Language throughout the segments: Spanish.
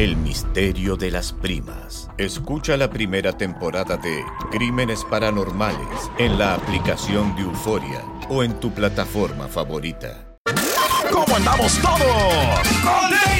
El misterio de las primas. Escucha la primera temporada de Crímenes Paranormales en la aplicación de Euforia o en tu plataforma favorita. ¿Cómo andamos todos?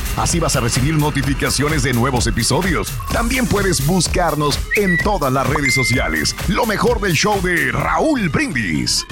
Así vas a recibir notificaciones de nuevos episodios. También puedes buscarnos en todas las redes sociales. Lo mejor del show de Raúl Brindis.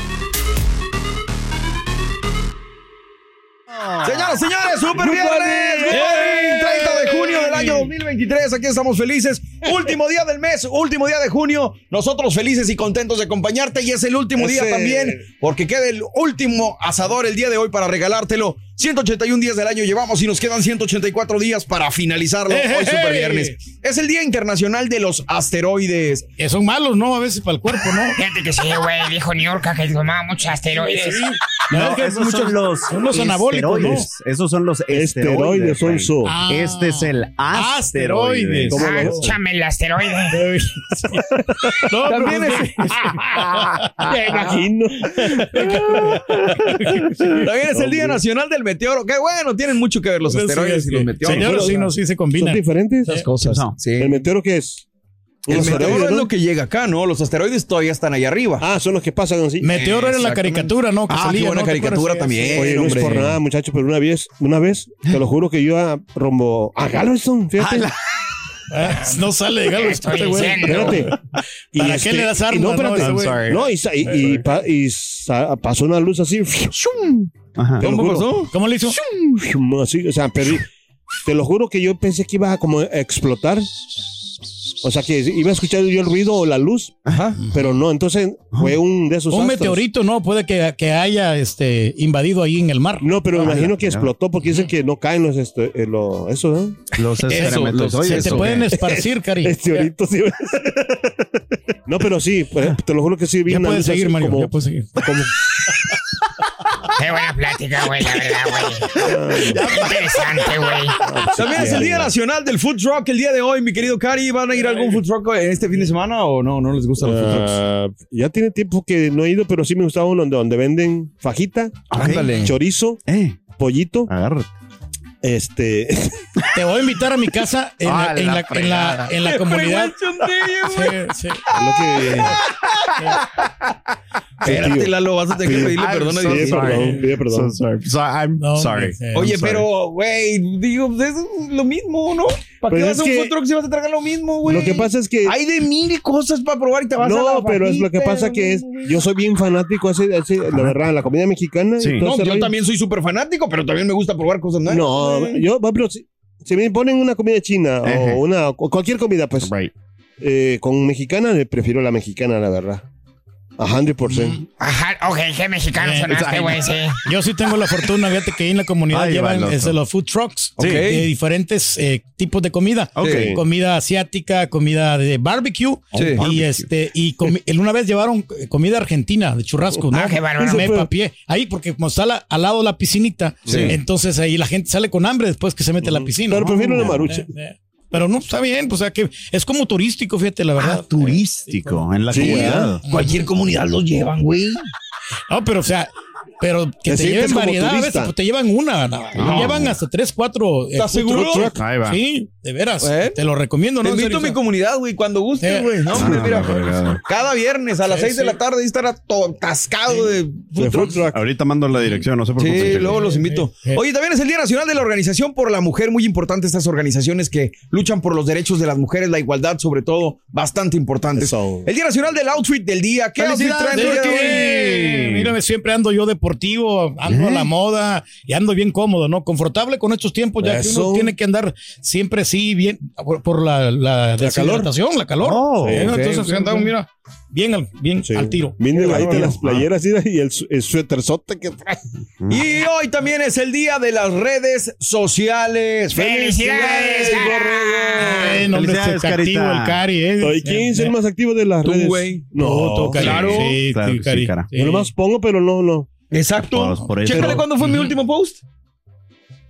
Señoras, señores, super viernes. Good morning, 30 de junio del año 2023. Aquí estamos felices. Último día del mes, último día de junio. Nosotros felices y contentos de acompañarte. Y es el último día también, porque queda el último asador el día de hoy para regalártelo. 181 días del año llevamos y nos quedan 184 días para finalizarlo. Hoy super viernes. Es el Día Internacional de los Asteroides. Que son malos, ¿no? A veces para el cuerpo, ¿no? Fíjate que sí, güey, dijo New York que tomaba muchos asteroides. No, No, que esos muchos- son los, son los anabólicos, ¿no? Esos son los Esteroides, esteroides. Ah. Este es el asteroide. Asteroides. ¿Cómo lo- Échame el asteroide. No, También es, Me imagino. también es el Día Nacional del Meteoro. Qué bueno, tienen mucho que ver los asteroides sí, y los meteoros. Señores, sí, no, sí se combinan. ¿Son diferentes? Esas cosas. No. Sí. ¿El meteoro qué es? El meteoro es ¿no? lo que llega acá, ¿no? Los asteroides todavía están allá arriba. Ah, son los que pasan así. Meteoro era la caricatura, ¿no? Que Ah, salía, qué buena ¿no? ¿Te caricatura también. Oye, no es por nada, muchachos, pero una vez, una vez, te lo juro que yo iba rumbo a Galveston, fíjate. Ah, no sale de Galo Estoy este güey. Espérate. Y ¿Para este- qué le das y armas? No, espérate. No, y, y, y pa- y sa- pasó una luz así. ¡shum! Ajá. ¿Cómo juro. pasó? ¿Cómo le hizo? o sea, perdí. Te lo juro que yo pensé que iba a como explotar. O sea, que iba a escuchar yo el ruido o la luz, Ajá. pero no. Entonces fue un de esos Un astros. meteorito, ¿no? Puede que, que haya este, invadido ahí en el mar. No, pero me imagino que explotó porque dicen que no caen los este, eh, lo- eso, ¿no? Los Eso, se te ¿o pueden esparcir, Cari. Meteoritos, sí. no, pero sí, pues, te lo juro que sí vi Ya puedes seguir, Mario. como- Ya puedes seguir. como- Qué buena plática, güey, la verdad, güey. Interesante, güey. También es el Día Nacional del Food Truck el día de hoy, mi querido Cari. ¿Van a ir a algún food truck en este fin de semana o no? ¿No les gustan los food trucks? Ah, ya tiene tiempo que no he ido, pero sí me gustaba uno donde, donde venden fajita, Ándale. chorizo, Eh, pollito, agárrate. Este, Te voy a invitar a mi casa en la, Ah, en la en la, en la comunidad. Sí, sí. lo que Espérate, Lalo, vas a tener que pedirle I'm perdón a Dios. pide perdón, sorry. I'm sorry. sí. Oye, pero, güey, digo, es lo mismo, ¿no? ¿Para qué vas a un que- food truck si vas a tragar lo mismo, güey? Lo que pasa es que Hay de mil cosas para probar y te vas a no, pero es lo que pasa que es yo soy bien fanático así, así la verdad, la comida mexicana. No, yo también soy súper fanático, pero también me gusta probar cosas nuevas. No, yo, por ejemplo, si, si me ponen una comida china o una o cualquier comida, pues Right. eh, con mexicana, le prefiero la mexicana, la verdad. A 100%. Ajá, ok, qué mexicano Bien. sonaste, güey, sí. Yo sí tengo la fortuna, fíjate que ahí en la comunidad llevan otro. este, los food trucks Sí. de diferentes eh, tipos de comida. Ok. Eh, Comida asiática, comida de barbecue. Sí. Y Barbecue. este, y una vez llevaron eh, comida argentina de churrasco, ¿no? Ah, qué bárbaro. Me papié. Ahí, porque como está la- al lado de la piscinita, entonces ahí la gente sale con hambre después que se mete a la piscina. Pero ¿no? prefiero una Eh, marucha. eh, eh. Pero no, está bien, pues, o sea que es como turístico, fíjate, la verdad. Ah, turístico en la Sí, comunidad. Cualquier comunidad los llevan, güey. No, pero o sea, pero que Te lleven variedad a veces, pues te llevan una, no, llevan hasta tres, cuatro. eh, ¿Estás food seguro? truck. Ahí va. Sí, de veras. ¿Eh? Te lo recomiendo, Te ¿no? En invito a mi comunidad, güey, cuando gustes, Eh. güey. No, hombre, Ah, mira. fregado. Cada viernes a las Sí, 6 de sí. la tarde ahí estará todo atascado de De food truck. Ahorita mando la dirección, no se preocupen. Sí, chicos. luego los invito. Sí, sí. Oye, también es el Día Nacional de la Organización por la Mujer, muy importante estas organizaciones que luchan por los derechos de las mujeres, la igualdad sobre todo, bastante importante. Eso. El Día Nacional del Outfit del día. ¿Qué outfit ¡Felicidades, traen? Eh, Mírame, siempre ando yo deportivo, ando a la moda y ando bien cómodo, ¿no? Confortable con estos tiempos, ya que uno tiene que andar siempre así, bien, por, por la, la, deshidratación, la calor. Oh, Eh, ok, Entonces ok, andamos, ok. mira, bien al, bien Sí. al tiro. Delgadita bárbaro. las playeras mira, y el, el suéterzote que trae. Y hoy también es el Día de las redes sociales. ¡Felicidades, Borrego! Felicidades, Carita. el Cari, eh. Oye, ¿Quién es el más activo de las Tú, redes? güey. No, Tú, Cari. claro. Sí, Claro sí, sí, cara. Sí. Yo nomás pongo, pero no, no. Exacto. Pues. Chécale cuándo fue mi último post.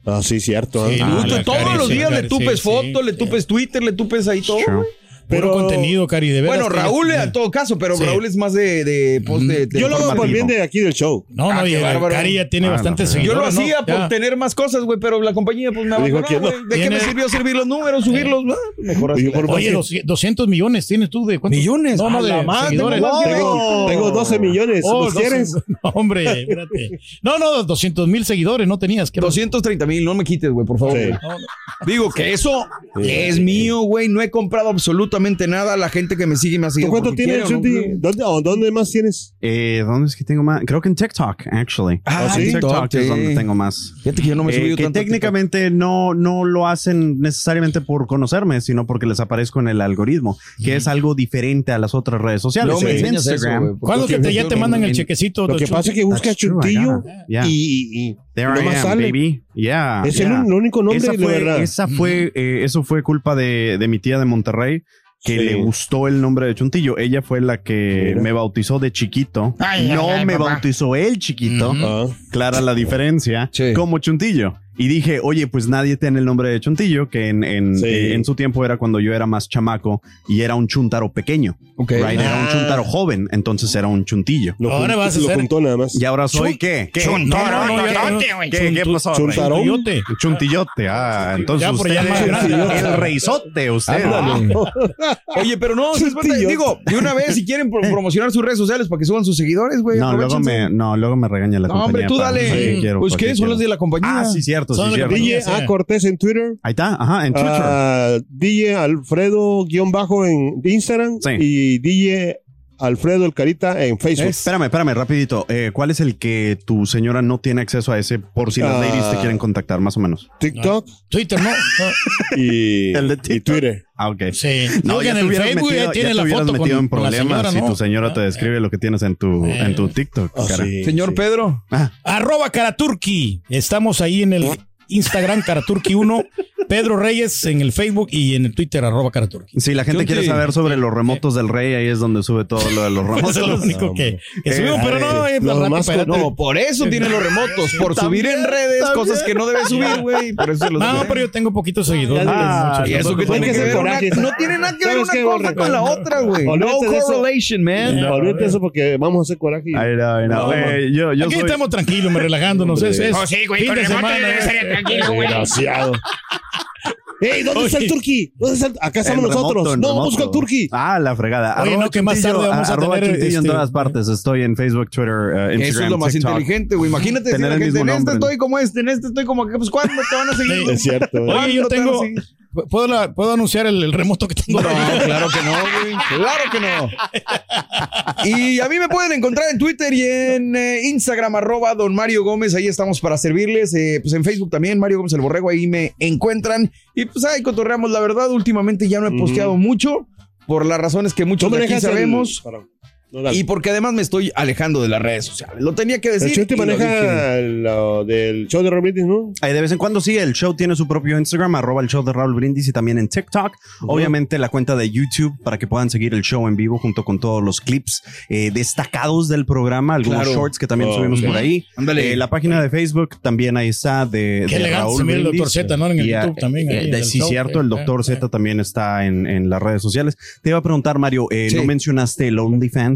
Ah, sí, cierto. Sí, ah. todos los días le tupes sí, fotos, sí, le sí. tupes Twitter, le tupes ahí todo. Sure. Güey. Puro Pero- contenido, Cari, de veras. Bueno, que- Raúl en todo caso, pero Sí. Raúl es más de, de post de, de Yo lo hago por informativo. bien de aquí del show. No, no, Ah, y qué el bárbaro. Cari ya tiene Ah, bastantes no, Yo lo seguidores. ¿no? hacía por Ya. tener más cosas, güey, pero la compañía pues me Dijo abandonó, que no. güey. ¿De qué Tiene- me sirvió servir los números, subirlos? Ah, Mejor así. Yo por Oye, más- dos- 200 millones tienes tú de cuántos? ¿Millones? No, no, A de la madre, seguidores. tengo tengo, tengo 12 millones. Oh, ¿Los 12 quieres? No, hombre, espérate. No, no, 200 mil seguidores no tenías. quiero- 230 mil, no me quites, güey, por favor. Sí. güey. Digo que eso es mío, güey. No he comprado absolutamente nada. La gente que me sigue me ha ¿Tú seguido. cuánto tienes, ¿no? Chuti? ¿Dónde, o ¿Dónde más tienes? Eh, ¿Dónde es que tengo más? Creo que en TikTok, actually. Ah, en TikTok, TikTok es sí. donde tengo más. Fíjate que yo no me he Eh, subido que tanto técnicamente no, no lo hacen necesariamente por conocerme, sino porque les aparezco en el algoritmo, que es algo diferente a las otras redes sociales. No me En eso, Instagram. porque- ¿Cuándo que te, ya te mandan el chequecito? Lo que Chuti? pasa es que busca That's true, I Chuntillo got it. Yeah. y, y There I nomás am, sale. baby. Yeah, Es yeah. el, un- único nombre esa de fue, verdad. esa fue, eh, eso fue culpa de, de mi tía de Monterrey, que Sí. le gustó el nombre de Chuntillo. Ella fue la que Mira. me bautizó de chiquito. Ay, no ay, ay, me bautizó él chiquito. Ah. Clara la diferencia. Sí. Como Chuntillo. Y dije, oye, pues nadie tiene el nombre de Chuntillo, que en, en, Sí. eh, en su tiempo era cuando yo era más chamaco y era un chuntaro pequeño. Ok. right? Era un Ah. chuntaro joven, entonces era un chuntillo. Lo, Ahora vas a lo ser- juntó nada más. Y ahora soy, Chun- ¿qué? ¿Qué? Chun- ¿Qué? no, no, ya- totote, güey. ¿Qué, qué pasó? Chuntarón. Coyote. Chuntillote, ah, entonces Ya, usted es el reizote, usted. Ándale. Oye, pero no, ¿sabes cuánta- Chuntillo. digo, de una vez, si quieren pro- promocionar sus redes sociales para que suban sus seguidores, güey. No, luego me, no, luego me regaña la No, compañía. hombre, tú dale. pues ¿Para qué, son los de la compañía. Ah, sí, cierto, Son. DJ Sí. A Cortés en Twitter. Ahí está, ajá, en Twitter. Ah, DJ Alfredo guion bajo en Instagram Sí. y DJ Alfredo el Carita en Facebook. Espérame, espérame, rapidito. Eh, ¿Cuál es el que tu señora no tiene acceso a ese por si las Ah. ladies te quieren contactar, más o menos? TikTok Twitter, ¿no? Y, El de y. Twitter. Ah, ok. Sí. No, ya en te el hubieras Facebook metido, ya tiene ya te la hubieras foto con, metido en con la problemas señora, si ¿no? tu señora te Ah, describe lo que tienes en tu, Eh. en tu TikTok. Ah, cara. sí, Señor sí. Pedro. Ah, Arroba Karaturki. Estamos ahí en el Instagram Karaturki1. Pedro Reyes en el Facebook y en el Twitter arroba Karaturki. si la gente quiere saber sobre los remotos del rey, ahí es donde sube todo lo de los remotos. Eso es lo único que, que subimos, pero no, eh, más. No, por eso tiene los remotos, por subir en redes cosas que no debe subir, güey. Por eso se los No, pero yo tengo poquitos seguidores. Ah, Y eso que tiene que ver una- no tiene nada que ver ¿Sabes una cosa Borre? con la otra, güey. No correlation, man. No, olvídate eso porque vamos a hacer coraje. Ay, no, no, eh, yo, yo Aquí soy- estamos tranquilos, me relajándonos. Es, es Oh, sí, güey, fin de semana. Tranquilo, güey. Desgraciado. ¡Ey! ¿Dónde está el Oye. Turqui? ¿Dónde está el- Acá estamos En nosotros. remoto, no, remoto. busca el Turqui. Ah, la fregada. Oye, Arroba no, que más tarde vamos a tener, Chuntillo en este- todas partes. Estoy en Facebook, Twitter, eh, Instagram, Eso es lo más TikTok. inteligente, güey. Imagínate Tener el la gente, en este nombre. estoy como este, en este estoy como que, pues, ¿cuándo te van a seguir? Sí. Es cierto. Oye, yo ¿Cuándo te van a tengo. ¿Puedo, la- ¿Puedo anunciar el, el remoto que tengo? No, claro que no, güey. Claro que no. Y a mí me pueden encontrar en Twitter y en eh, Instagram, arroba don Mario Gómez. Ahí estamos para servirles. Eh, pues en Facebook también, Mario Gómez el Borrego. Ahí me encuentran. Y pues ahí cotorreamos. La verdad, últimamente ya no he posteado mucho. Por las razones que muchos ¿Tú de aquí manejas el- y porque además me estoy alejando de las redes sociales. Lo tenía que decir. El show te lo maneja lo del show de Raúl Brindis, ¿no? Eh, de vez en cuando sí, el show tiene su propio Instagram, arroba el show de Raúl Brindis y también en TikTok. Obviamente la cuenta de YouTube para que puedan seguir el show en vivo junto con todos los clips eh, destacados del programa, algunos Claro. shorts que también Oh, subimos por ahí. Ándale. Eh, la página de Facebook también ahí está de, Qué de elegante Raúl se mira el Brindis. Dr. Z, ¿no? En el Y, YouTube eh, también, ahí eh, sí, show, cierto, eh, el eh, Z también está en, en las redes sociales. Te iba a preguntar, Mario, eh, Sí. ¿no mencionaste el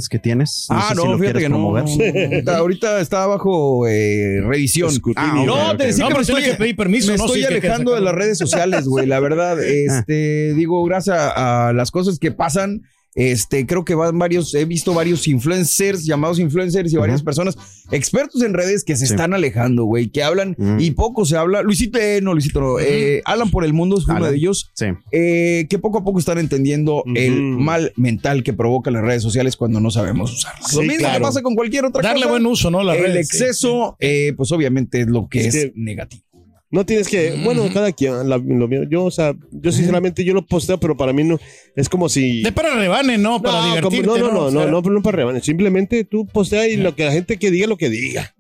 OnlyFans que tienes? Ah, sé no, si lo fíjate que no. promover. Ahorita- Ahorita está bajo eh, revisión. Escrutinio. no, ok, te decía No, que me pero estoy, que pedir permiso, me ¿no? estoy Sí, que- que alejando de las redes sociales, güey. La verdad, este, digo, gracias a, a las cosas que pasan, este, creo que van varios, he visto varios influencers, llamados influencers y varias personas expertos en redes que se Sí. están alejando, güey, que hablan y poco se habla. Luisito, eh, no, Luisito, no, eh, Alan por el mundo es uno Alan. de ellos. Sí. eh, que poco a poco están entendiendo el mal mental que provocan las redes sociales cuando no sabemos usarlas. Lo Sí, mismo que pasa con cualquier otra Darle cosa. buen uso, ¿no? Las el redes, sí. exceso, eh, pues obviamente es lo que Es es, que- negativo. No tienes que, bueno, cada quien, la- lo mío. Yo, o sea, yo sinceramente yo lo posteo, pero para mí no, es como si... De para rebane, ¿no? Para no, divertirte, como- no, no, no, O no, sea, no, no, para rebanes. Simplemente tú postea y lo que la gente que diga lo que diga.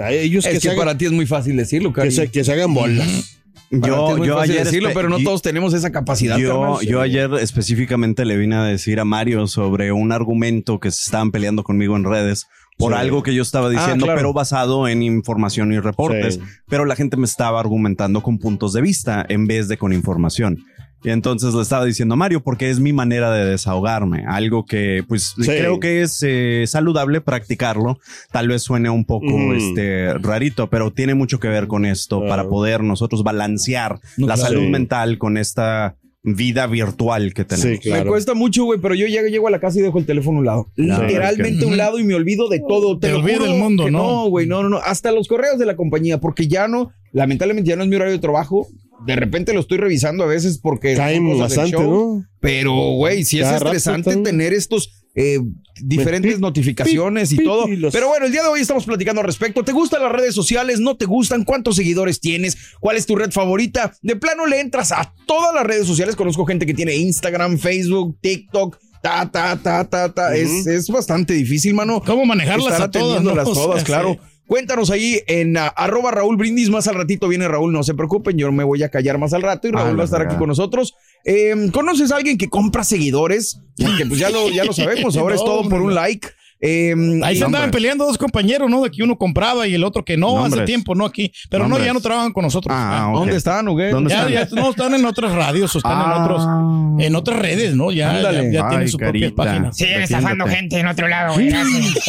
A ellos Es que, que, se hagan, para ti es muy fácil decirlo, que, Cari. se, que se hagan bolas. Para ti es Yo, muy yo fácil ayer decirlo, espe- pero no yo- todos tenemos esa capacidad. Yo, carnal. yo ayer específicamente le vine a decir a Mario sobre un argumento que se estaban peleando conmigo en redes por Sí. algo que yo estaba diciendo, claro. pero basado en información y reportes. Sí. Pero la gente me estaba argumentando con puntos de vista en vez de con información. Y entonces le estaba diciendo a Mario, porque es mi manera de desahogarme, algo que pues Sí. creo que es eh, saludable practicarlo. Tal vez suene un poco Mm. este, rarito, pero tiene mucho que ver con esto Claro. para poder nosotros balancear No, la claro. salud Sí. mental con esta vida virtual que tenemos. Sí, claro. Me cuesta mucho, güey, pero yo ya llego a la casa y dejo el teléfono a un lado. Claro, Literalmente a un lado y me olvido de todo. Te, juro del mundo, ¿no? No, güey, no, no, no. Hasta los correos de la compañía, porque ya no, lamentablemente ya no es mi horario de trabajo. De repente lo estoy revisando a veces porque. Caen bastante, show. ¿no? Pero, güey, sí es rato estresante tener estos eh, diferentes notificaciones y todo. y los- Pero bueno, el día de hoy estamos platicando al respecto. ¿Te gustan las redes sociales? ¿No te gustan? ¿Cuántos seguidores tienes? ¿Cuál es tu red favorita? De plano le entras a todas las redes sociales. Conozco gente que tiene Instagram, Facebook, TikTok. Ta, ta, ta, ta, ta. es, es bastante difícil, mano. ¿Cómo manejarlas Estar a todas? no? O sea, todas, claro. sí. Cuéntanos ahí en ah, arroba Raúl Brindis. Más al ratito viene Raúl, no se preocupen. Yo me voy a callar más al rato y Ah, Raúl va a estar aquí con nosotros. Eh, ¿Conoces a alguien que compra seguidores? Porque pues ya lo, ya lo sabemos. Ahora es No, todo por un like. Eh, Ahí se andaban peleando dos compañeros, ¿no? De que uno compraba y el otro que no, hace tiempo, no aquí. Pero no, ya no trabajan con nosotros. Ah, ok. ¿Dónde están, qué? ¿Dónde ya, están? ya no están en otras radios o están en Ah. otros, en otras redes, ¿no? Ya, Ándale. ya, ya tienen Ay, sus propias carita. páginas. Siguen estafando gente en otro lado, güey. gracias.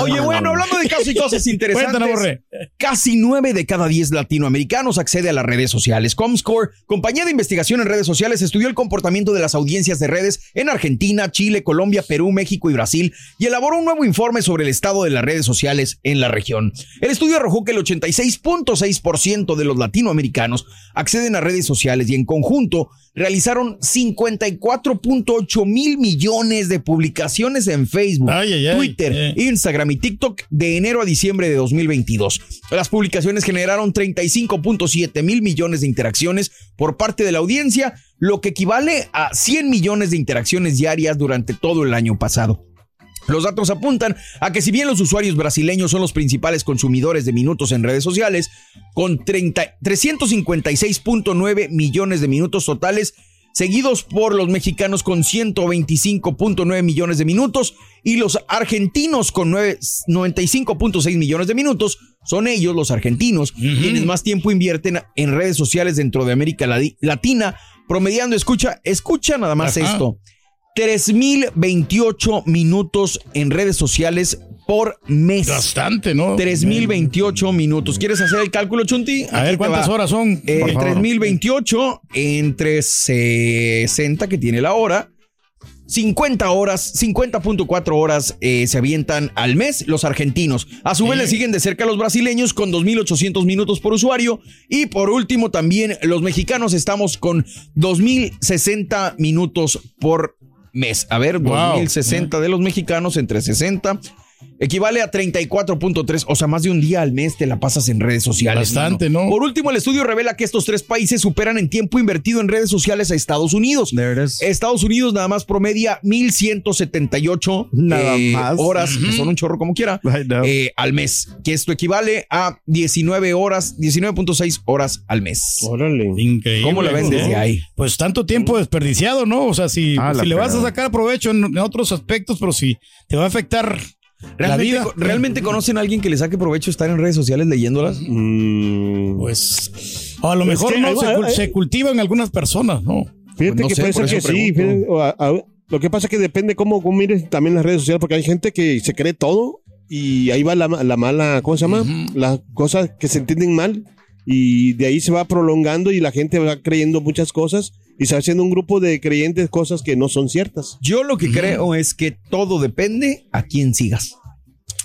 Oye, bueno, hablando de casos y cosas interesantes. Casi nueve de cada diez latinoamericanos accede a las redes sociales. Comscore, compañía de investigación en redes sociales, estudió el comportamiento de las audiencias de redes en Argentina, Chile, Colombia, Perú, México y Brasil y elaboró un nuevo informe sobre el estado de las redes sociales en la región. El estudio arrojó que el 86.6% de los latinoamericanos acceden a redes sociales y en conjunto realizaron 54.8 mil millones de publicaciones en Facebook, Ay, ay, ay. Twitter, Eh. Instagram y TikTok de enero a diciembre de 2022. Las publicaciones generaron 35.7 mil millones de interacciones por parte de la audiencia, lo que equivale a 100 millones de interacciones diarias durante todo el año pasado. Los datos apuntan a que si bien los usuarios brasileños son los principales consumidores de minutos en redes sociales, con 30 356.9 millones de minutos totales, seguidos por los mexicanos con 125.9 millones de minutos y los argentinos con nueve- 95.6 millones de minutos, son ellos, los argentinos, quienes más tiempo invierten en redes sociales dentro de América Lati- Latina, promediando, escucha, escucha nada más Ajá. esto. 3028 minutos en redes sociales por mes. Bastante, ¿no? 3028 minutos. ¿Quieres hacer el cálculo, Chunti? A Aquí ver cuántas horas son. Eh, por favor. 3028 entre 60 que tiene la hora. 50 horas, 50.4 horas eh, se avientan al mes los argentinos. A su vez le siguen de cerca los brasileños con 2.800 minutos por usuario. Y por último también los mexicanos estamos con 2.060 minutos por mes. A ver, Wow. 2.060 de los mexicanos entre 60 equivale a 34.3, o sea, más de un día al mes te la pasas en redes sociales. Bastante, mano. ¿no? Por último, el estudio revela que estos tres países superan en tiempo invertido en redes sociales a Estados Unidos. There it is. Estados Unidos nada más promedia 1178 Nada eh, más. horas, que son un chorro como quiera, eh, al mes, que esto equivale a 19 horas, 19.6 horas al mes. Órale. Increíble. ¿Cómo la ven ¿no? desde ahí? Pues tanto tiempo desperdiciado, ¿no? O sea, si, Ah, le vas a sacar provecho en, en otros aspectos, pero si te va a afectar la ¿Realmente, vida. co- ¿Realmente conocen a alguien que le saque provecho estar en redes sociales leyéndolas? Mm, Pues, o a lo Es mejor que no, se, hay- se cultivan algunas personas, ¿no? Fíjate no que sé, puede ser que sí. fíjate, o a- a- lo que pasa es que depende cómo, cómo mires también las redes sociales, porque hay gente que se cree todo y ahí va la, la mala, ¿cómo se llama? Las cosas que se entienden mal y de ahí se va prolongando y la gente va creyendo muchas cosas y se va haciendo un grupo de creyentes cosas que no son ciertas. Yo lo que creo es que todo depende a quién sigas.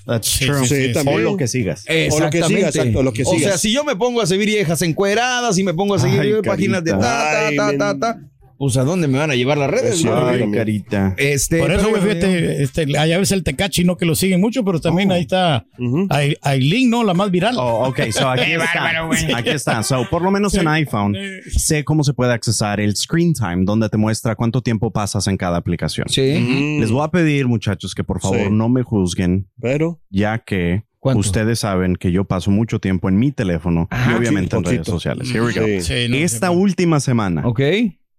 That's Sí, true. sí, sí, o lo que sigas. O lo que sigas, exacto, lo que O sea, sigas. si yo me pongo a seguir viejas encueradas y me pongo a seguir Ay, páginas de ta, ta, ta, ta, ta, pues a dónde me van a llevar las redes. Ay, carita. Este, Por eso, güey, fíjate, este, hay a veces el Tecachi, ¿no? Que lo siguen mucho, pero también ahí está Ujú. Ai- Aileen, ¿no? La más viral. Oh, ok, so aquí está. Aquí está. So, por lo menos en iPhone, sé cómo se puede accesar el screen time, donde te muestra cuánto tiempo pasas en cada aplicación. Sí. Mm, Les voy a pedir, muchachos, que por favor Sí. no me juzguen, Pero, ya que ¿Cuánto? ustedes saben que yo paso mucho tiempo en mi teléfono Ajá, y obviamente sí, en redes sociales. Here we go. sí. Sí, no, Esta última semana, Ok.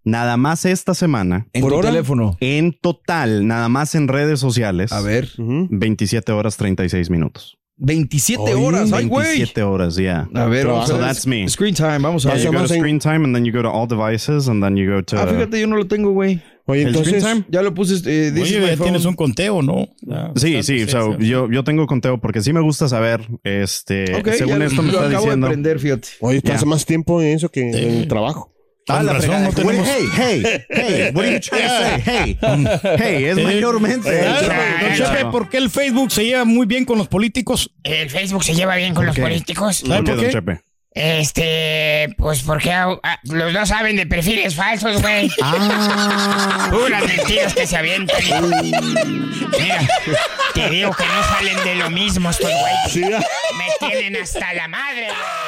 Nada más esta semana, En ¿Por tu hora? teléfono. en total, nada más en redes sociales, A ver. ujú. 27 horas 36 minutos. 27 Oye, horas. Ay, güey. 27 horas, yeah. A ver, vamos a So ver. that's me. Screen time, vamos a Yeah, ver. you go to screen time and then you go to all devices and then you go to Ah, fíjate, yo no lo tengo, güey. Oye, el screen entonces, time. Ya lo puse. Eh, Oye, ya phone. tienes un conteo, ¿no? Ya, Sí, sí, so, yo, yo tengo conteo porque sí me gusta saber, este, Ok, según ya esto me lo está acabo diciendo. de prender, fíjate. oye, pasa más tiempo en eso que en el trabajo. Ah, la razón, no tenemos- Hey, hey, hey, what are you trying to say? Hey, hey, es mayormente. Ah, Claro. Don Chepe, ¿por qué el Facebook se lleva muy bien con los políticos? El Facebook se lleva bien con los Ok. políticos. ¿Sabe por don qué? Chepe? Este, pues porque ah, ah, los dos saben de perfiles falsos, güey. Ah. Puras mentiras que se avientan. Mira, te digo que no salen de lo mismo estos güeyes. Sí. Me tienen hasta la madre, güey.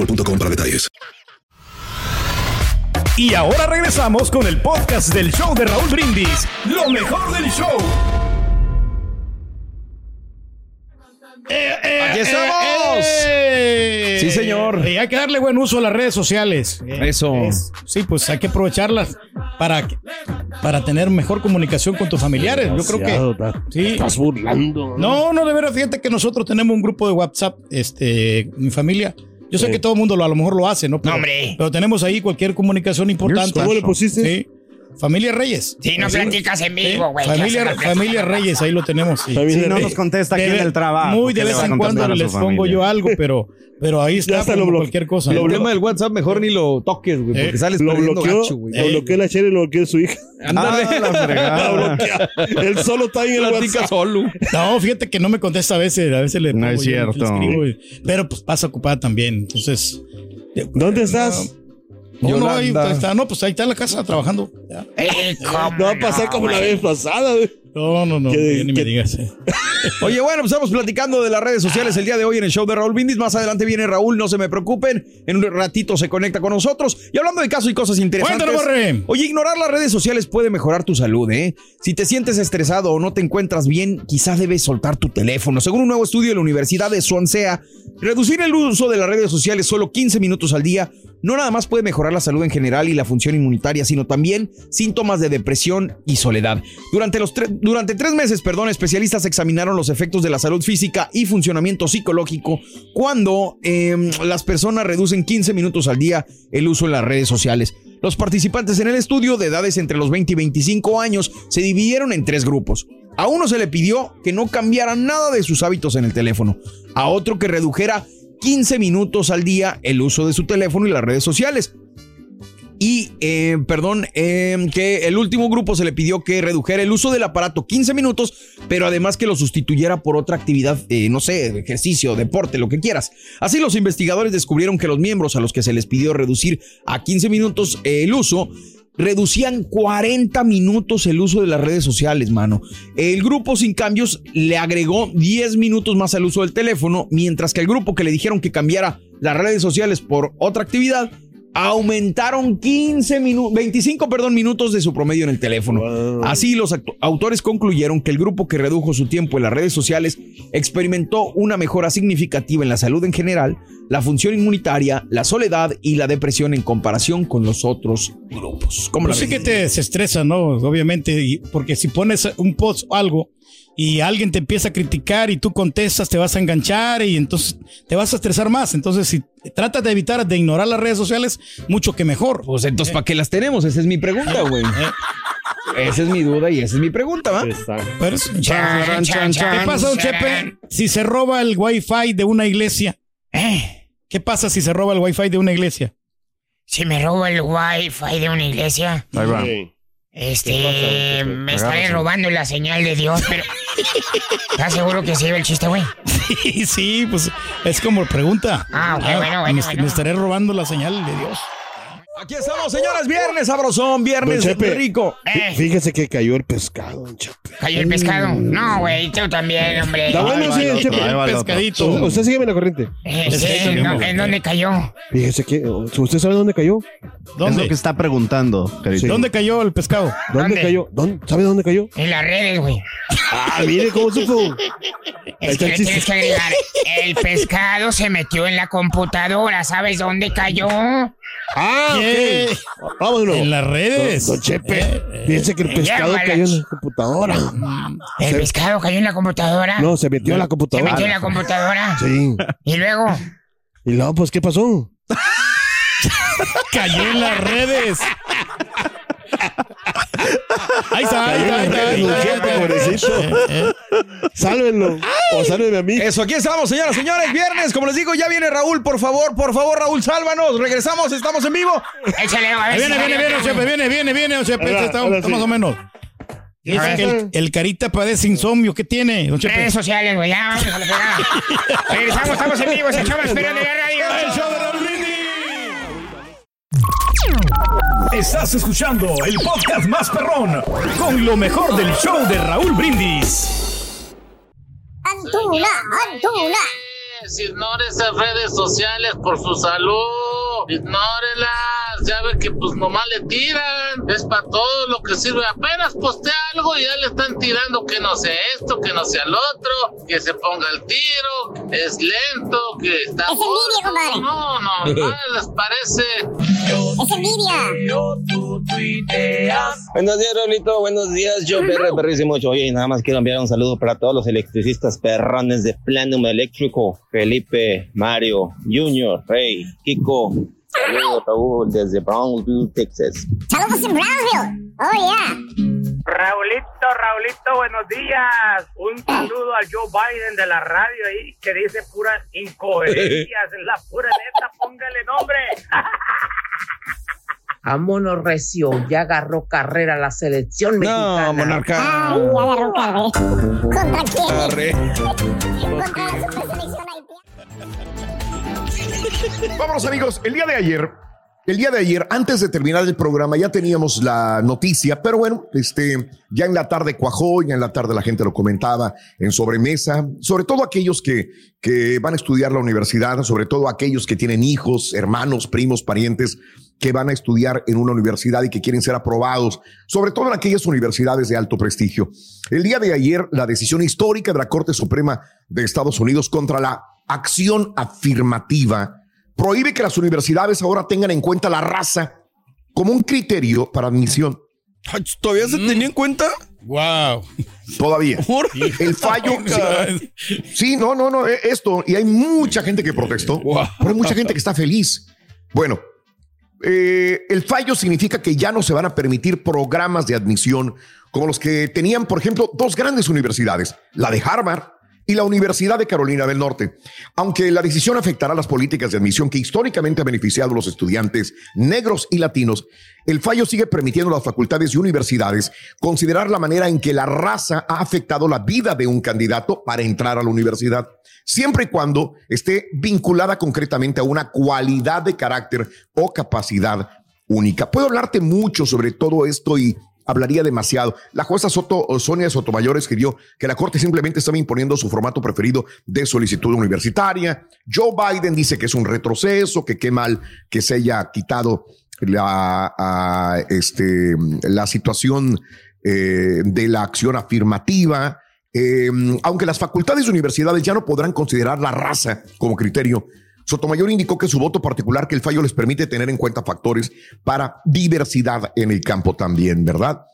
boostmobile.com para detalles. Y ahora regresamos con el podcast del show de Raúl Brindis. Lo mejor del show. ¡Aquí estamos! ¡Eh! Sí, señor. Y hay que darle buen uso a las redes sociales. Eso. Es- sí, pues hay que aprovecharlas para, para tener mejor comunicación con tus familiares. Yo creo que. Sí. Estás burlando. No, no, de veras, fíjate que nosotros tenemos un grupo de WhatsApp, este, mi familia. Yo sé Sí. que todo el mundo lo, a lo mejor lo hace, ¿no? Pero, No, hombre. pero tenemos ahí cualquier comunicación importante. ¿Cómo le pusiste? Sí. Familia Reyes. Si no Sí. platicas en vivo, güey. ¿qué Familia, familia Reyes, ahí lo tenemos. sí. Si no nos contesta aquí en el trabajo. Muy de ¿qué le vez en cuando les pongo yo algo, pero, pero ahí está, lo cualquier cosa. lo El tema del WhatsApp mejor ni lo toques, güey, porque Eh, sales Lo bloqueó, gacho, güey. lo bloqueó la chera y lo bloqueó su hija. Ándale. Ah, la. Él solo está ahí en el WhatsApp. solo. No, fíjate que no me contesta a veces, a veces le No es cierto. pero pues pasa ocupada también, entonces. ¿Dónde estás? No, no, ahí Yolanda. está, no, pues ahí está en la casa trabajando. Eh, ¿cómo No va a pasar como la vez pasada, güey. No, no, no, ¿Qué- ya ni me digas. eh. Oye, bueno, pues estamos platicando de las redes sociales el día de hoy en el show de Raúl Brindis. Más adelante viene Raúl, no se me preocupen. En un ratito se conecta con nosotros. Y hablando de casos y cosas interesantes. Cuéntanos, Borre. Oye, ignorar las redes sociales puede mejorar tu salud, ¿eh? Si te sientes estresado o no te encuentras bien, quizás debes soltar tu teléfono. Según un nuevo estudio de la Universidad de Swansea, reducir el uso de las redes sociales solo 15 minutos al día no nada más puede mejorar la salud en general y la función inmunitaria, sino también síntomas de depresión y soledad. Durante, los durante tres meses, perdón, especialistas examinaron los efectos de la salud física y funcionamiento psicológico cuando em, las personas reducen 15 minutos al día el uso en las redes sociales. Los participantes en el estudio de edades entre los 20 y 25 años se dividieron en tres grupos. A uno se le pidió que no cambiara nada de sus hábitos en el teléfono, a otro que redujera 15 minutos al día el uso de su teléfono y las redes sociales. Y, eh, perdón, eh, que el último grupo se le pidió que redujera el uso del aparato 15 minutos, pero además que lo sustituyera por otra actividad, eh, no sé, ejercicio, deporte, lo que quieras. Así los investigadores descubrieron que los miembros a los que se les pidió reducir a 15 minutos el uso, reducían 40 minutos el uso de las redes sociales, mano. El grupo sin cambios le agregó 10 minutos más al uso del teléfono, mientras que el grupo que le dijeron que cambiara las redes sociales por otra actividad aumentaron 15 minutos, 25, perdón, minutos de su promedio en el teléfono. Así los autores concluyeron que el grupo que redujo su tiempo en las redes sociales experimentó una mejora significativa en la salud en general, la función inmunitaria, la soledad y la depresión en comparación con los otros grupos. ¿Cómo la Pues sí que te desestresa, ¿no? Obviamente, porque si pones un post o algo y alguien te empieza a criticar y tú contestas, te vas a enganchar y entonces te vas a estresar más. Entonces, si tratas de evitar, de ignorar las redes sociales, mucho que mejor. Pues entonces, ¿para qué las tenemos? Esa es mi pregunta, güey. Esa es mi duda y esa es mi pregunta, ¿va? Pero es- Chan, chan, ¿Qué pasa, don. Chepe? Si se roba el wifi de una iglesia. Eh, ¿Qué pasa si se roba el wifi de una iglesia? Si me robo el wifi de una iglesia, Ahí va. este, me estaré robando la señal de Dios, pero... ¿Estás seguro que iba el chiste, güey? Sí, sí, pues es como pregunta. Ah, ok, bueno, bueno, me, bueno. me estaré robando la señal de Dios. Aquí estamos, señores. Viernes sabrosón, viernes Chepe. rico. Eh, Fíjese que cayó el pescado, Chepe. cayó el pescado. No, güey, tú también, hombre. Está bueno, sí, Chepe. El. Pescadito. Usted sígueme la corriente. Eh, sí, ¿en, dó- en dónde cayó? Fíjese que. ¿Usted sabe dónde cayó? Es lo que está preguntando, querido. Sí. ¿Dónde cayó el pescado? ¿Dónde, ¿Dónde? cayó? ¿Dónde? ¿Sabe dónde cayó? En las redes, güey. Ah, mire cómo supo. Es que el le tienes que agregar. El pescado se metió en la computadora. ¿Sabes dónde cayó? Ah, ¿Qué? ok. Vámonos. En las redes. Don Chepe, Eh, fíjese que el pescado llámala. cayó en la computadora. ¿El Se- pescado cayó en la computadora? No, se metió en la ¿Se computadora. metió en la computadora? Sí. Y luego, Y luego, pues, ¿qué pasó? Cayó en las redes. Ahí está, ahí está, ahí está, ahí Don está, Chepe, ahí está. pobrecito. Eh, eh. Sálvenlo. O sálvenme a mí. Eso, aquí estamos, señoras, señores. Viernes, como les digo, ya viene Raúl, por favor, por favor, Raúl, sálvanos. Regresamos, estamos en vivo. échale a ver Viene, viene, viene, otro, Chepe, güey. viene, viene, viene, don Chepe. Ahora, Este está, más o menos. Dice que el, el carita padece insomnio. ¿Qué tiene, don Chepe? Redes sociales, güey. Ya, vamos a la. Regresamos, estamos en vivo. Se echaba esperando de la radio. El show de Raúl Brindis. Estás escuchando el podcast más perrón con lo mejor del show de Raúl Brindis. Antuna, Antuna. Ignore esas redes sociales por su salud. Ignórelas. Que pues nomás le tiran. Es para todo lo que sirve. Apenas postea algo y ya le están tirando que no sea esto, que no sea el otro, que se ponga el tiro, es lento, que está Es envidia, compadre. No, no, nada les parece. Es envidia. Buenos días, Raulito. Buenos días. Yo, perro, perrísimo. Oye, nada más quiero enviar un saludo para todos los electricistas perrones de Planum Eléctrico. Felipe, Mario, Junior, Rey, Kiko. Saludos, Raúl, desde Brownsville, Texas. Saludos en Brownsville. Oh, yeah. Raulito, Raulito, buenos días. Un saludo a Joe Biden de la radio ahí que dice puras incoherencias. En la pura neta, póngale nombre. Vámonos, Recio. Ya agarró carrera la selección mexicana. No, monarca. Ay, ya agarró carrera. ¿Contra quién? Contra la haitiana. Vámonos amigos, el día de ayer El día de ayer, antes de terminar el programa, ya teníamos la noticia, pero bueno, este, ya en la tarde cuajó, ya en la tarde la gente lo comentaba en sobremesa, sobre todo aquellos que, que van a estudiar la universidad, sobre todo aquellos que tienen hijos, hermanos, primos, parientes que van a estudiar en una universidad y que quieren ser aprobados, sobre todo en aquellas universidades de alto prestigio. El día de ayer, la decisión histórica de la Corte Suprema de Estados Unidos contra la acción afirmativa prohíbe que las universidades ahora tengan en cuenta la raza como un criterio para admisión. ¿Todavía se tenía en cuenta? Wow. Todavía. El fallo. sí, sí, no, no, no, eh, esto. Y hay mucha gente que protestó, pero hay mucha gente que está feliz. Bueno, eh, el fallo significa que ya no se van a permitir programas de admisión como los que tenían, por ejemplo, dos grandes universidades, la de Harvard y la Universidad de Carolina del Norte. Aunque la decisión afectará las políticas de admisión que históricamente ha beneficiado a los estudiantes negros y latinos, el fallo sigue permitiendo a las facultades y universidades considerar la manera en que la raza ha afectado la vida de un candidato para entrar a la universidad, siempre y cuando esté vinculada concretamente a una cualidad de carácter o capacidad única. Puedo hablarte mucho sobre todo esto y hablaría demasiado. La jueza Soto, Sonia Sotomayor escribió que la Corte simplemente estaba imponiendo su formato preferido de solicitud universitaria. Joe Biden dice que es un retroceso, que qué mal que se haya quitado la, este, la situación eh, de la acción afirmativa. Eh, aunque las facultades de universidades ya no podrán considerar la raza como criterio, Sotomayor indicó que su voto particular, que el fallo les permite tener en cuenta factores para diversidad en el campo también, ¿verdad?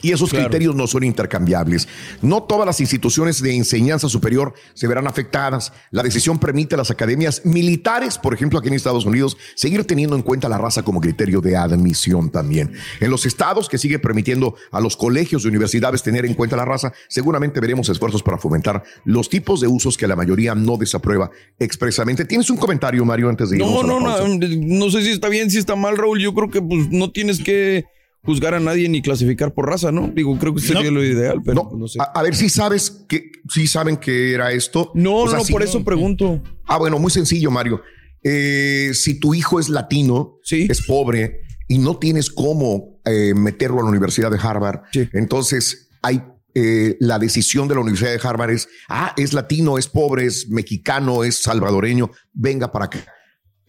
Y esos Claro. criterios no son intercambiables. No todas las instituciones de enseñanza superior se verán afectadas. La decisión permite a las academias militares, por ejemplo, aquí en Estados Unidos, seguir teniendo en cuenta la raza como criterio de admisión también. En los estados que sigue permitiendo a los colegios y universidades tener en cuenta la raza, seguramente veremos esfuerzos para fomentar los tipos de usos que la mayoría no desaprueba expresamente. ¿Tienes un comentario, Mario, antes de irnos No, a la no, pausa? no, no sé si está bien, si está mal, Raúl. Yo creo que pues no tienes que juzgar a nadie ni clasificar por raza, ¿no? Digo, creo que sería lo ideal, pero no, sé. A, a ver si sabes que si saben que era esto. No, O sea, no, si- por eso pregunto. Ah, bueno, muy sencillo, Mario. Eh, si tu hijo es latino, es pobre y no tienes cómo eh, meterlo a la Universidad de Harvard, entonces hay eh, la decisión de la Universidad de Harvard es, ah, es latino, es pobre, es mexicano, es salvadoreño, venga para acá.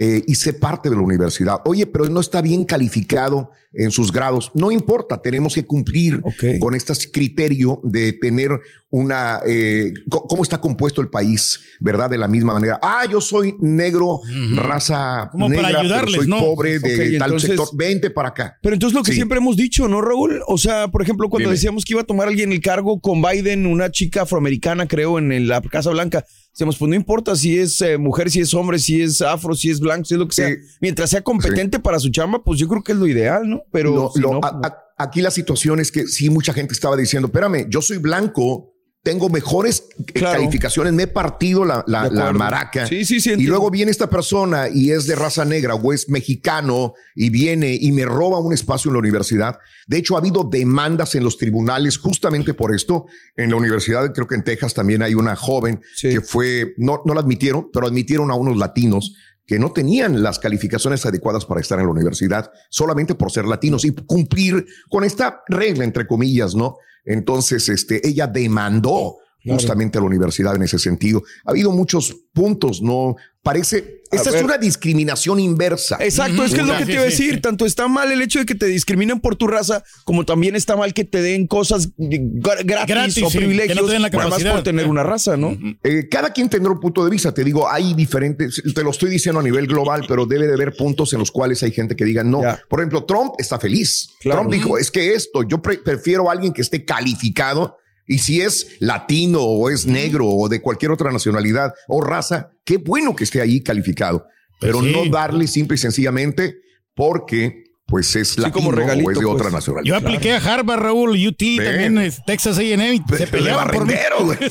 Eh, y sé parte de la universidad. Oye, pero no está bien calificado en sus grados. No importa, tenemos que cumplir con este criterio de tener una, eh, cómo está compuesto el país, ¿verdad? De la misma manera. Ah, yo soy negro, raza Como para negra, pero ayudarles, soy ¿no? pobre de tal entonces- sector. Vente para acá. Pero entonces lo que Sí. siempre hemos dicho, ¿no, Raúl? O sea, por ejemplo, cuando Dime. decíamos que iba a tomar alguien el cargo con Biden, una chica afroamericana, creo, en la Casa Blanca, decíamos, pues no importa si es eh, mujer, si es hombre, si es afro, si es blanco, si es lo que sea. Mientras sea competente para su chamba, pues yo creo que es lo ideal, ¿no? Pero Lo- si lo- no, a- a- aquí la situación es que sí, mucha gente estaba diciendo, espérame, yo soy blanco, tengo mejores eh, calificaciones, me he partido la, la- maraca. Sí, sí, sí, Y luego viene esta persona y es de raza negra o es mexicano y viene y me roba un espacio en la universidad. De hecho, ha habido demandas en los tribunales justamente por esto. En la universidad, creo que en Texas también hay una joven que fue, no, no la admitieron, pero admitieron a unos latinos que no tenían las calificaciones adecuadas para estar en la universidad solamente por ser latinos y cumplir con esta regla, entre comillas, ¿no? Entonces, este, ella demandó Claro. justamente a la universidad en ese sentido. Ha habido muchos puntos, ¿no? Parece, esta es una discriminación inversa. Exacto, es que es lo que te iba a decir. Tanto está mal el hecho de que te discriminen por tu raza, como también está mal que te den cosas gra- gratis, Gratis, o sí, privilegios, no te den la nada más capacidad. por tener una raza, ¿no? Eh, cada quien tendrá un punto de vista. Te digo, hay diferentes, te lo estoy diciendo a nivel global, pero debe de haber puntos en los cuales hay gente que diga no. Por ejemplo, Trump está feliz. Claro. Trump dijo, es que esto, yo pre- prefiero a alguien que esté calificado y si es latino o es negro o de cualquier otra nacionalidad o raza, qué bueno que esté ahí calificado, pero Pues sí. no darle simple y sencillamente porque pues es latino como regalito, o es de otra pues. nacionalidad. Yo apliqué a Harvard, Raúl, UT, también es Texas A&M. y Se peleaban por mí.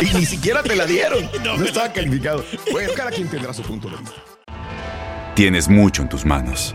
Y ni siquiera te la dieron. No estaba calificado. Bueno, cada quien tendrá su punto de vista. Tienes mucho en tus manos.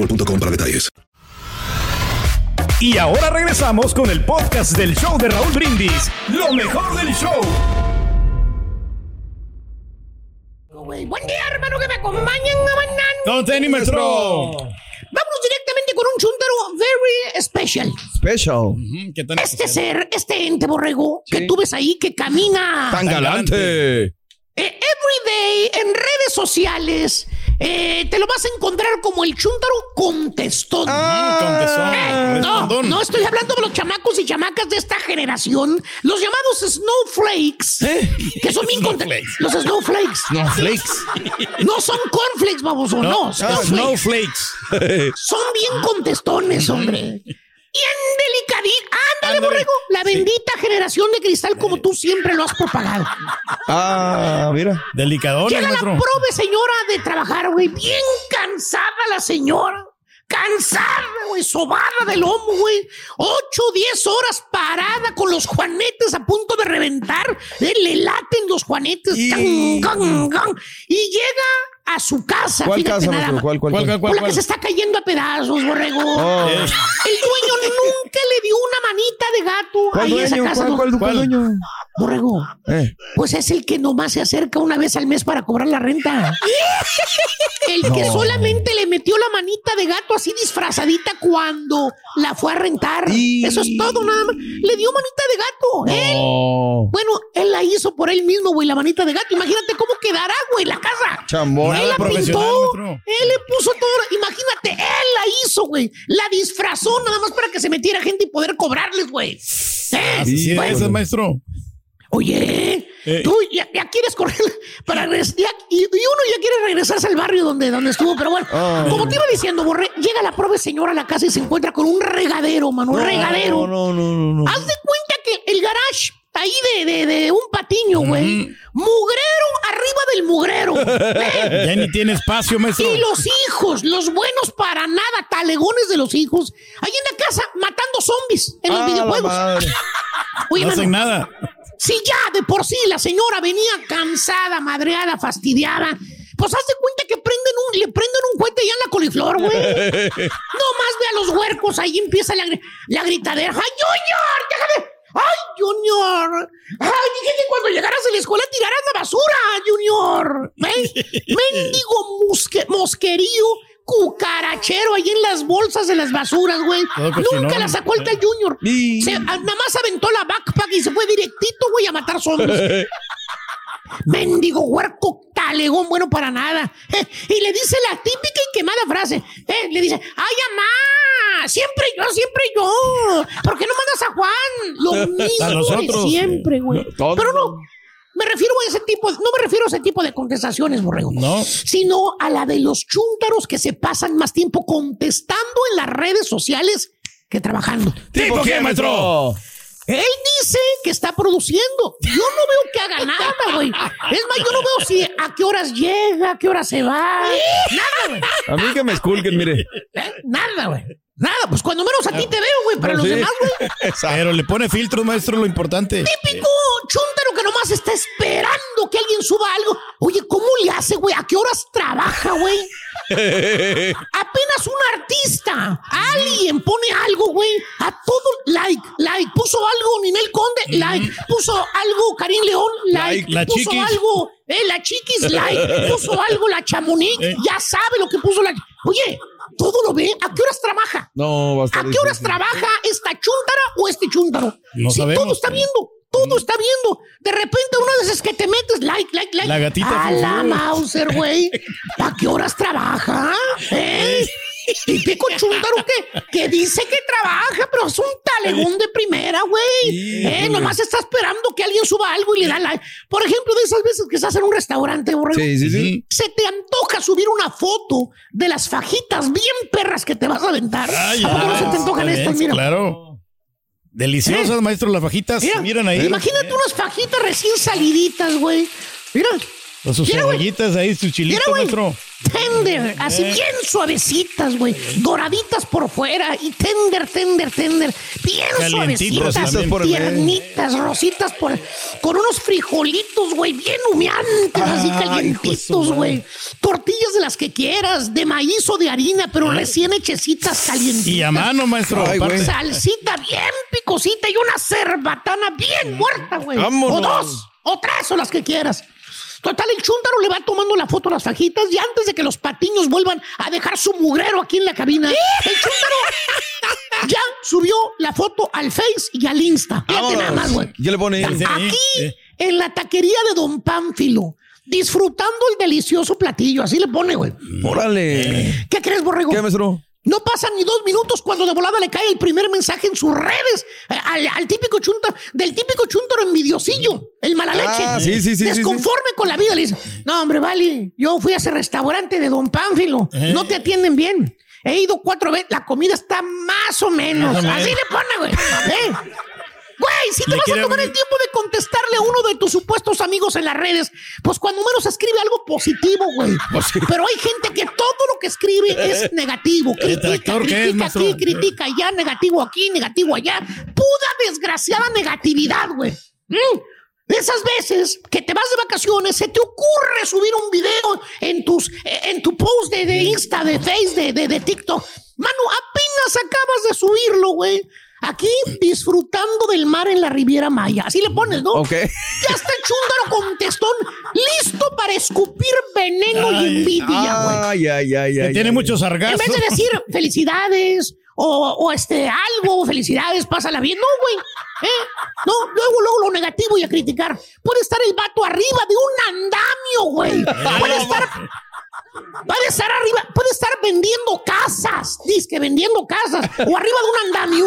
boostmobile.com para detalles. Y ahora regresamos con el podcast del show de Raúl Brindis. Lo mejor del show. Buen día, hermano, que me acompañen a mañana. No, Tenny, maestro. Vamos directamente con un chuntaro very special. Special. Este ser, este ente borrego que tú ves ahí que camina. Tan galante. Eh, every day en redes sociales eh, te lo vas a encontrar como el chuntaro contestón. contestón, Eh, no, no estoy hablando de los chamacos y chamacas de esta generación, los llamados snowflakes, que son bien conte- Los snowflakes. Snowflakes. No son cornflakes, baboso, no. Ah, snowflakes. snowflakes. Son bien contestones, hombre. Bien delicadito. Ándale, borrego. La bendita generación de cristal como tú siempre lo has propagado. Ah, mira. Delicadones, Llega la prove señora de trabajar, güey. Bien cansada la señora. Cansada, güey. Sobada del lomo, güey. Ocho, diez horas parada con los juanetes a punto de reventar. Eh, Le laten los juanetes. Y llega a su casa. ¿Cuál fíjate casa, nada más. ¿Cuál, cuál, ¿Cuál, cuál? cuál, cuál, que se está cayendo a pedazos, borrego. Oh. El dueño nunca le dio una manita de gato ¿Cuál ahí a esa dueño? casa. ¿Cuál, cuál, cuál ¿Cuál? dueño? Borrego. Eh. Pues es el que nomás se acerca una vez al mes para cobrar la renta. El que No. solamente le metió la manita de gato así disfrazadita cuando la fue a rentar. Y- Eso es todo, nada más. Le dio manita de gato. Él. Oh. Bueno, él la hizo por él mismo, güey, la manita de gato. Imagínate cómo quedará, güey, la casa. Chambón. Él la pintó, él le puso todo. Imagínate, él la hizo, güey. La disfrazó nada más para que se metiera gente y poder cobrarles, güey. ¿Eh? Así Bueno, es, maestro. Oye, Eh. tú ya, ya quieres correr para regresar, ya- y, y uno ya quiere regresarse al barrio donde, donde estuvo, pero bueno, como te iba diciendo, Borre, llega la pobre señora a la casa y se encuentra con un regadero, mano, un regadero. No, no, no, no. Haz de cuenta que el garage ahí de, de, de un patiño, güey, mugrero arriba del mugrero. Eh, Ya ni tiene espacio, maestro. y los hijos, los buenos para nada, talegones de los hijos, ahí en la casa matando zombies en los Ah, videojuegos. Oye, No mano, hacen nada. si ya de por sí la señora venía cansada, madreada, fastidiada, pues haz de cuenta que prenden un, le prenden un cohete ya en la coliflor, güey. No más ve a los huercos, ahí empieza la, la gritadera. ¡Ay, Junior! ¡Déjame! ¡Ay, Junior! ¡Ay, dije que cuando llegaras a la escuela tiraras la basura, Junior! ¿Eh? Mendigo musque- mosquerío cucarachero ahí en las bolsas de las basuras, güey. Cochinón. Nunca la sacó el tal Junior. Se- a- nada más aventó la backpack y se fue directito, güey, a matar zombies. Mendigo huerco talegón, bueno para nada. Eh, y le dice la típica y quemada frase. eh, le dice, ay, mamá, siempre yo, siempre yo. ¿Por qué no mandas a Juan? Lo mismo A de siempre, güey. Pero no, me refiero a ese tipo, no me refiero a ese tipo de contestaciones, borrego. No. Sino a la de los chúntaros que se pasan más tiempo contestando en las redes sociales que trabajando. ¿Tipo qué, maestro? Él dice que está produciendo. Yo no veo que haga nada, güey. Es más, yo no veo si a qué horas llega, a qué hora se va. Nada, güey. A mí que me esculquen, mire. Eh, Nada, güey. Nada, pues cuando menos a ti te veo, güey. Para No, los sí. demás, güey. Pero le pone filtros, maestro, lo importante. Típico chúntaro nomás está esperando que alguien suba algo. Oye, ¿cómo le hace, güey? ¿A qué horas trabaja, güey? Apenas un artista, alguien pone algo, güey, a todo like, like, puso algo Ninel Conde, like, puso algo Karim León, like, Like, la puso Chiquis. algo, eh, la chiquis, like, puso algo la Chamonix, Eh. ya sabe lo que puso la. Oye, todo lo ve, ¿a qué horas trabaja? No, va a estar ¿A qué horas difícil. trabaja esta chúntara o este chúntaro? No Sí, sabemos. todo está viendo, todo está viendo. De repente, una de esas que te metes, like, like, like. La gatita A la Mauser, güey. ¿A qué horas trabaja? ¿Eh? Típico chuntaro que, que dice que trabaja, pero es un talegón de primera, güey. Eh, nomás está esperando que alguien suba algo y le da like. Por ejemplo, de esas veces que estás en un restaurante, borrego, Sí, sí, sí. se te antoja subir una foto de las fajitas bien perras que te vas a aventar. Ay, ¿A poco no ya, se te antojan estas? Mira. Claro. Deliciosas, maestro, las fajitas. Mira, Miren ahí. Imagínate unas fajitas recién saliditas, güey. Mira. Con sus Mira, cebollitas ahí, Mira, güey. maestro. Tender, así Eh. bien suavecitas, güey. Doraditas por fuera y tender, tender, tender. Bien suavecitas, también por el medio. tiernitas, rositas por con unos frijolitos, güey, bien humeantes, así calientitos, hijo de su güey. Tortillas de las que quieras, de maíz o de harina, pero recién hechecitas calientitas. Y a mano, maestro. Ay, aparte. güey. Salsita bien picosita y una cerbatana bien muerta, güey. Vámonos. O dos, o tres, o las que quieras. Total, el chúntaro le va tomando la foto a las fajitas y antes de que los patiños vuelvan a dejar su mugrero aquí en la cabina, el chúntaro ya subió la foto al Face y al Insta. Fíjate nada más, güey. ¿Qué le pone? Aquí, en la taquería de Don Pánfilo, disfrutando el delicioso platillo. Así le pone, güey. Órale. ¿Qué crees, borrego? ¿Qué, maestro? No pasan ni dos minutos cuando de volada le cae el primer mensaje en sus redes eh, al, al típico chunta, del típico chuntaro envidiosillo, el mala leche. Ah, sí, sí, sí, Desconforme con la vida, le dice, no, hombre, vale, yo fui a ese restaurante de Don Pánfilo, Eh. no te atienden bien. He ido cuatro veces, la comida está más o menos. Más o menos. Así le pone, güey. ¿Eh? Güey, si te Le vas a tomar el tiempo de contestarle a uno de tus supuestos amigos en las redes, pues cuando menos escribe algo positivo, güey. Pues Pero hay gente que todo lo que escribe es negativo. Critica, Detractor, ¿qué es, critica aquí, critica allá, negativo aquí, negativo allá. Puda desgraciada negatividad, güey. Mm. Esas veces que te vas de vacaciones, se te ocurre subir un video en tus, en tu post de, de Insta, de Face, de, de, de TikTok. Mano, apenas acabas de subirlo, güey. Aquí disfrutando del mar en la Riviera Maya. Así le pones, ¿no? Ok. Ya está el chúndaro contestón, listo para escupir veneno y envidia, güey. Ay, ay, ay, Que ay. tiene ay. muchos En vez de decir felicidades o, o este algo, felicidades, pásala bien. No, güey. ¿eh? No, luego, luego lo negativo y a criticar. Puede estar el vato arriba de un andamio, güey. Puede estar. Puede estar arriba, puede estar vendiendo casas, dice vendiendo casas, o arriba de un andamio,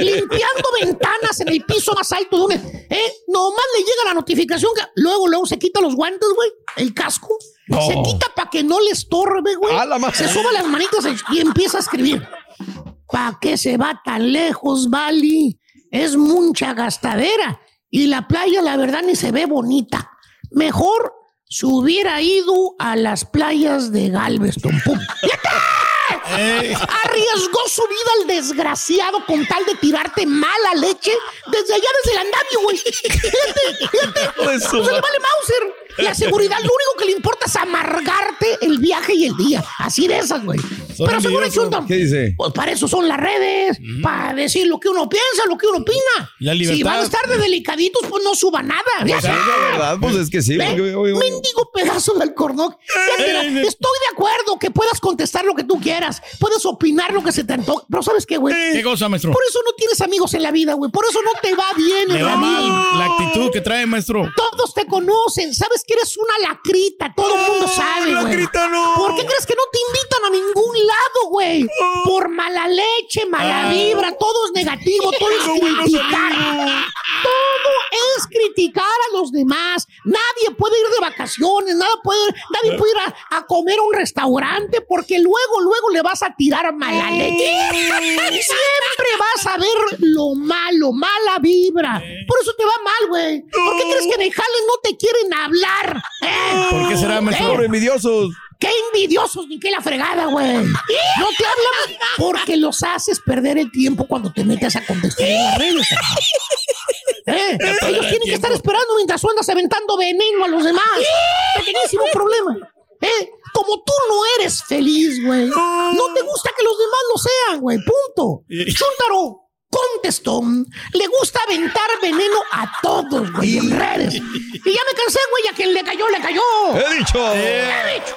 limpiando ventanas en el piso más alto de un. ¿eh? Nomás le llega la notificación que luego, luego se quita los guantes, güey, el casco, se quita para que no le estorbe, güey. Se suba las manitas y empieza a escribir. ¿Para qué se va tan lejos, Bali? Es mucha gastadera. Y la playa, la verdad, ni se ve bonita. Mejor se hubiera ido a las playas de Galveston. ¡Pum! Eh, Arriesgó su vida al desgraciado con tal de tirarte mala leche desde allá, desde el andamio, güey. Fíjate, fíjate. Pues, No se le vale Mauser. La seguridad, lo único que le importa es amargarte el y el día. Así de esas, güey. Pero según. Chunta, ¿Qué dice? pues para eso son las redes, para decir lo que uno piensa, lo que uno opina. La Si libertad. van a estar de delicaditos, pues no suba nada. Pues sí, la verdad, pues es que sí. Mendigo pedazo del. Ya, no. estoy de acuerdo que puedas contestar lo que tú quieras, puedes opinar lo que se te antoje, pero ¿sabes qué, güey? ¿Qué cosa, maestro? Por eso no tienes amigos en la vida, güey. Por eso no te va bien en va la vida. mal la actitud que trae, maestro. Todos te conocen, sabes que eres una lacrita, todo el mundo sabe, güey. lacrita no. ¿Por qué crees que no te invitan a ningún lado, güey? Por mala leche, mala Ah. vibra, todo es negativo, todo es criticar. Todo es criticar a los demás. Nadie puede ir de vacaciones, nada puede, nadie puede ir a, a comer a un restaurante porque luego, luego le vas a tirar mala leche. Siempre vas a ver lo malo, mala vibra. Por eso te va mal, güey. ¿Por qué crees que en el jale no te quieren hablar? ¿Eh? ¿Por qué será, maestro? Por envidiosos. ¡Qué envidiosos ni qué la fregada, güey! No te hablan porque los haces perder el tiempo cuando te metes a contestar en las redes. ¿Eh? Ellos tienen que estar esperando mientras tú andas aventando veneno a los demás. Pequeñísimo problema. ¿Eh? Como tú no eres feliz, güey. No te gusta que los demás lo sean, güey. Punto. Chuntaro. Contestón, le gusta aventar veneno a todos, güey, en redes. Y ya me cansé, güey, a quien le cayó, le cayó. He dicho. He dicho.